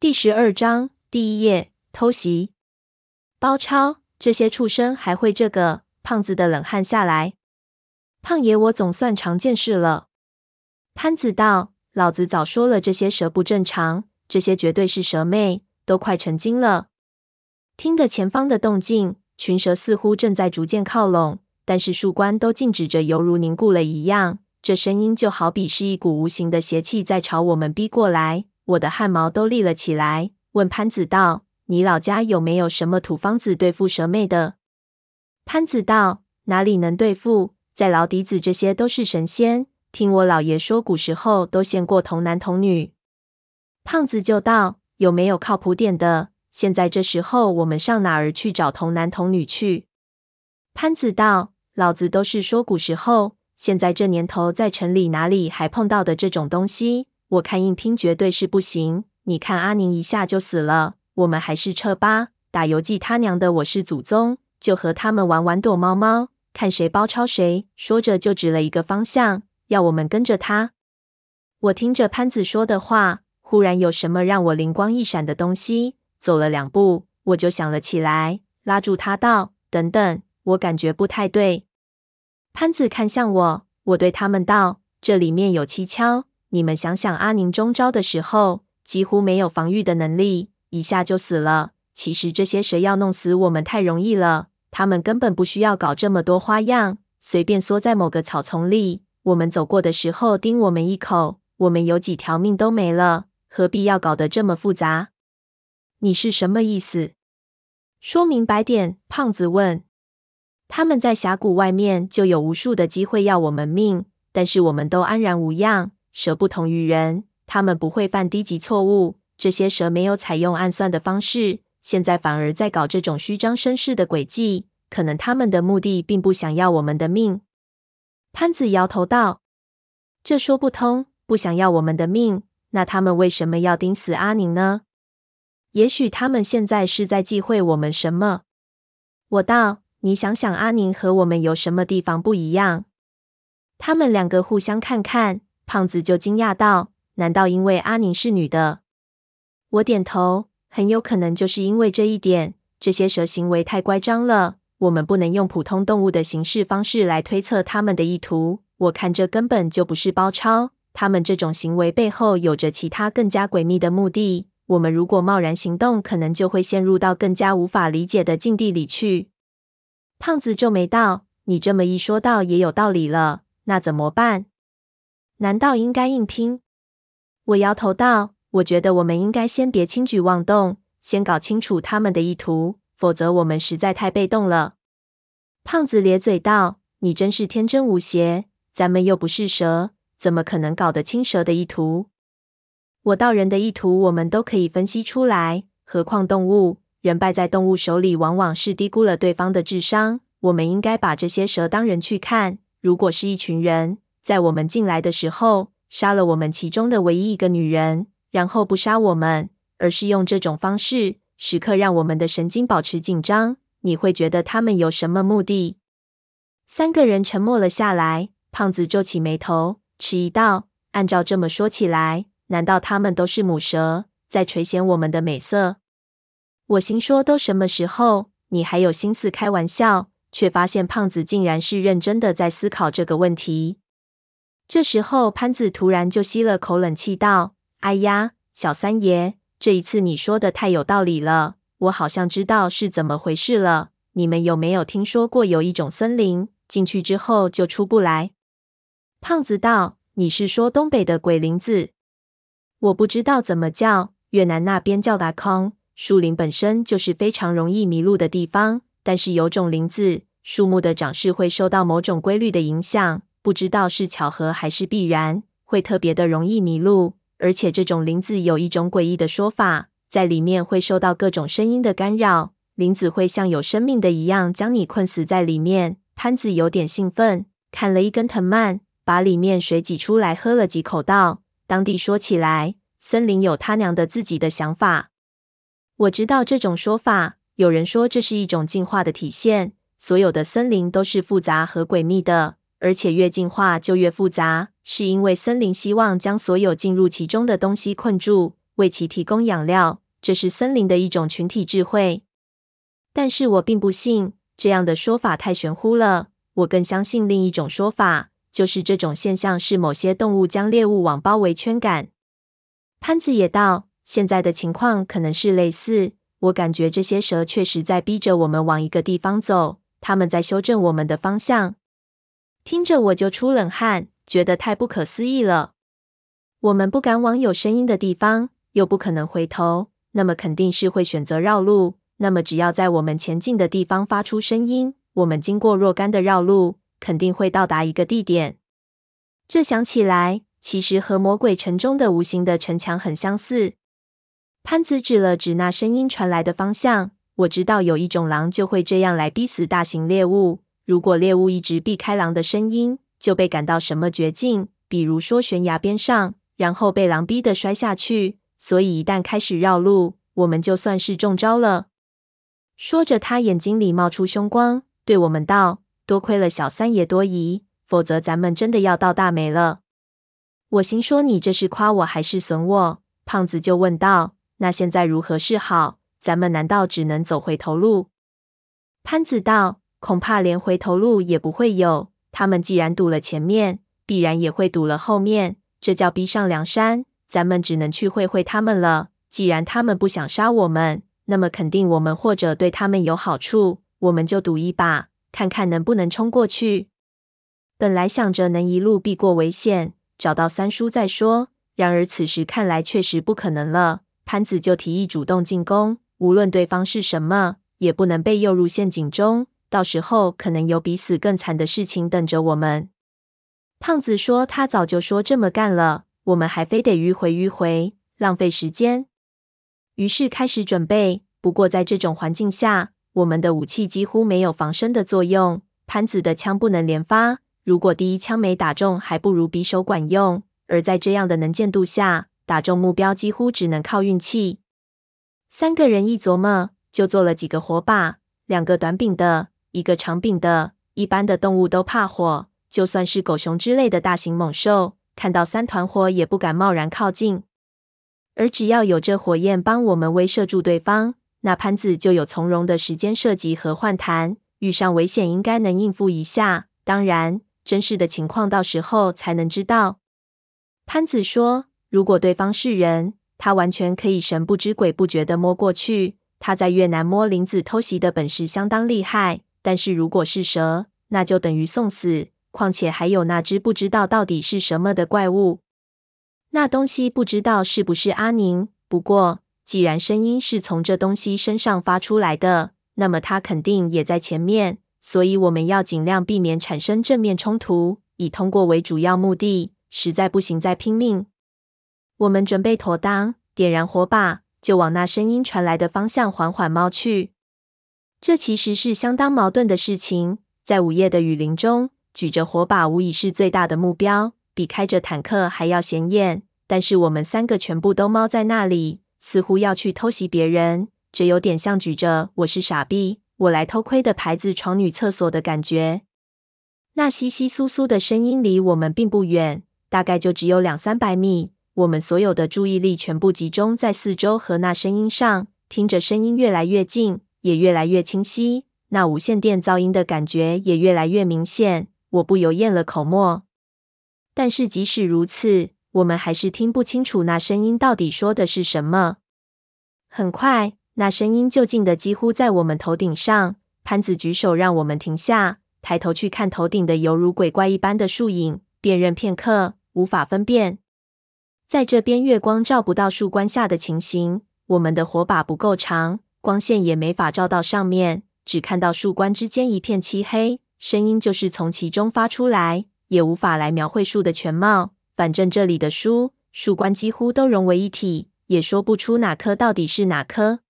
第十二章第一页偷袭。包抄，这些畜生还会这个？胖子的冷汗下来。胖爷，我总算长见识了。潘子道：“老子早说了，这些蛇不正常，这些绝对是蛇魅，都快成精了。”听得前方的动静，群蛇似乎正在逐渐靠拢，但是树冠都静止着，犹如凝固了一样。这声音就好比是一股无形的邪气在朝我们逼过来。我的汗毛都立了起来，问潘子道：“你老家有没有什么土方子对付蛇妹的？”潘子道：“哪里能对付？在老底子，这些都是神仙。听我老爷说，古时候都献过童男童女。”胖子就道：“有没有靠谱点的？现在这时候，我们上哪儿去找童男童女去？”潘子道：“老子都是说古时候，现在这年头，在城里哪里还碰到的这种东西？我看硬拼绝对是不行。你看阿宁一下就死了，我们还是撤吧。打游记他娘的，我是祖宗。”就和他们玩玩躲猫猫，看谁包抄谁。说着就指了一个方向，要我们跟着他。我听着潘子说的话，忽然有什么让我灵光一闪的东西。走了两步，我就想了起来，拉住他道：“等等，我感觉不太对。”潘子看向我，我对他们道：“这里面有蹊跷。你们想想，阿宁中招的时候，几乎没有防御的能力，一下就死了。其实这些蛇要弄死我们太容易了。”他们根本不需要搞这么多花样，随便缩在某个草丛里，我们走过的时候叮我们一口，我们有几条命都没了，何必要搞得这么复杂？你是什么意思？说明白点。胖子问。他们在峡谷外面就有无数的机会要我们命，但是我们都安然无恙。蛇不同于人，他们不会犯低级错误。这些蛇没有采用暗算的方式。现在反而在搞这种虚张声势的诡计，可能他们的目的并不想要我们的命。潘子摇头道：“这说不通，不想要我们的命，那他们为什么要盯死阿宁呢？也许他们现在是在忌讳我们什么？”我道：“你想想，阿宁和我们有什么地方不一样？”他们两个互相看看，胖子就惊讶道：“难道因为阿宁是女的？”我点头。很有可能就是因为这一点，这些蛇行为太乖张了。我们不能用普通动物的行事方式来推测他们的意图。我看这根本就不是包抄，他们这种行为背后有着其他更加诡秘的目的。我们如果贸然行动，可能就会陷入到更加无法理解的境地里去。胖子皱眉道：“你这么一说，倒也有道理了。那怎么办？难道应该硬拼？”我摇头道。我觉得我们应该先别轻举妄动，先搞清楚他们的意图，否则我们实在太被动了。胖子咧嘴道：“你真是天真无邪，咱们又不是蛇，怎么可能搞得清蛇的意图？我道人的意图，我们都可以分析出来，何况动物？人败在动物手里，往往是低估了对方的智商。我们应该把这些蛇当人去看。如果是一群人，在我们进来的时候，杀了我们其中的唯一一个女人。”然后不杀我们，而是用这种方式时刻让我们的神经保持紧张。你会觉得他们有什么目的？三个人沉默了下来。胖子皱起眉头，迟疑道：“按照这么说起来，难道他们都是母蛇，在垂涎我们的美色？”我心说：“都什么时候，你还有心思开玩笑？”却发现胖子竟然是认真的在思考这个问题。这时候，潘子突然就吸了口冷气，道：哎呀，小三爷，这一次你说的太有道理了，我好像知道是怎么回事了。你们有没有听说过有一种森林，进去之后就出不来？胖子道：“你是说东北的鬼林子？我不知道怎么叫，越南那边叫达康。树林本身就是非常容易迷路的地方，但是有种林子，树木的长势会受到某种规律的影响，不知道是巧合还是必然，会特别的容易迷路。”而且这种林子有一种诡异的说法，在里面会受到各种声音的干扰，林子会像有生命的一样将你困死在里面。潘子有点兴奋，砍了一根藤蔓，把里面水挤出来，喝了几口，道：“当地说起来，森林有他娘的自己的想法。我知道这种说法，有人说这是一种进化的体现，所有的森林都是复杂和诡秘的。”而且越进化就越复杂，是因为森林希望将所有进入其中的东西困住，为其提供养料，这是森林的一种群体智慧。但是我并不信这样的说法太玄乎了。我更相信另一种说法，就是这种现象是某些动物将猎物网包围圈赶。潘子也道：“现在的情况可能是类似。我感觉这些蛇确实在逼着我们往一个地方走，他们在修正我们的方向。”听着我就出冷汗，觉得太不可思议了。我们不敢往有声音的地方，又不可能回头，那么肯定是会选择绕路。那么只要在我们前进的地方发出声音，我们经过若干的绕路，肯定会到达一个地点。这想起来，其实和魔鬼城中的无形的城墙很相似。潘子指了指那声音传来的方向，我知道有一种狼就会这样来逼死大型猎物。如果猎物一直避开狼的声音，就被赶到什么绝境，比如说悬崖边上，然后被狼逼得摔下去。所以一旦开始绕路，我们就算是中招了。说着，他眼睛里冒出凶光，对我们道：“多亏了小三爷多疑，否则咱们真的要倒大霉了。”我心说：“你这是夸我还是损我？”胖子就问道：“那现在如何是好？咱们难道只能走回头路？”潘子道。恐怕连回头路也不会有。他们既然堵了前面，必然也会堵了后面，这叫逼上梁山。咱们只能去会会他们了。既然他们不想杀我们，那么肯定我们或者对他们有好处。我们就赌一把，看看能不能冲过去。本来想着能一路避过危险，找到三叔再说。然而此时看来确实不可能了。潘子就提议主动进攻，无论对方是什么，也不能被诱入陷阱中。到时候可能有比死更惨的事情等着我们。胖子说：“他早就说这么干了，我们还非得迂回迂回，浪费时间。”于是开始准备。不过在这种环境下，我们的武器几乎没有防身的作用。潘子的枪不能连发，如果第一枪没打中，还不如匕首管用。而在这样的能见度下，打中目标几乎只能靠运气。三个人一琢磨，就做了几个火把，两个短柄的。一个长柄的，一般的动物都怕火，就算是狗熊之类的大型猛兽，看到三团火也不敢贸然靠近。而只要有这火焰帮我们威慑住对方，那潘子就有从容的时间射击和换弹，遇上危险应该能应付一下。当然，真实的情况到时候才能知道。潘子说：“如果对方是人，他完全可以神不知鬼不觉地摸过去。他在越南摸林子偷袭的本事相当厉害。”但是如果是蛇，那就等于送死。况且还有那只不知道到底是什么的怪物，那东西不知道是不是阿宁。不过既然声音是从这东西身上发出来的，那么它肯定也在前面。所以我们要尽量避免产生正面冲突，以通过为主要目的。实在不行再拼命。我们准备妥当，点燃火把，就往那声音传来的方向缓缓猫去。这其实是相当矛盾的事情。在午夜的雨林中，举着火把无疑是最大的目标，比开着坦克还要显眼。但是我们三个全部都猫在那里，似乎要去偷袭别人，这有点像举着“我是傻逼，我来偷窥”的牌子闯女厕所的感觉。那稀稀疏疏的声音离我们并不远，大概就只有两三百米。我们所有的注意力全部集中在四周和那声音上，听着声音越来越近。也越来越清晰，那无线电噪音的感觉也越来越明显。我不由咽了口沫。但是即使如此，我们还是听不清楚那声音到底说的是什么。很快，那声音就近的几乎在我们头顶上。潘子举手让我们停下，抬头去看头顶的犹如鬼怪一般的树影，辨认片刻，无法分辨。在这边月光照不到树冠下的情形，我们的火把不够长。光线也没法照到上面，只看到树冠之间一片漆黑，声音就是从其中发出来，也无法来描绘树的全貌。反正这里的树树冠几乎都融为一体，也说不出哪棵到底是哪棵。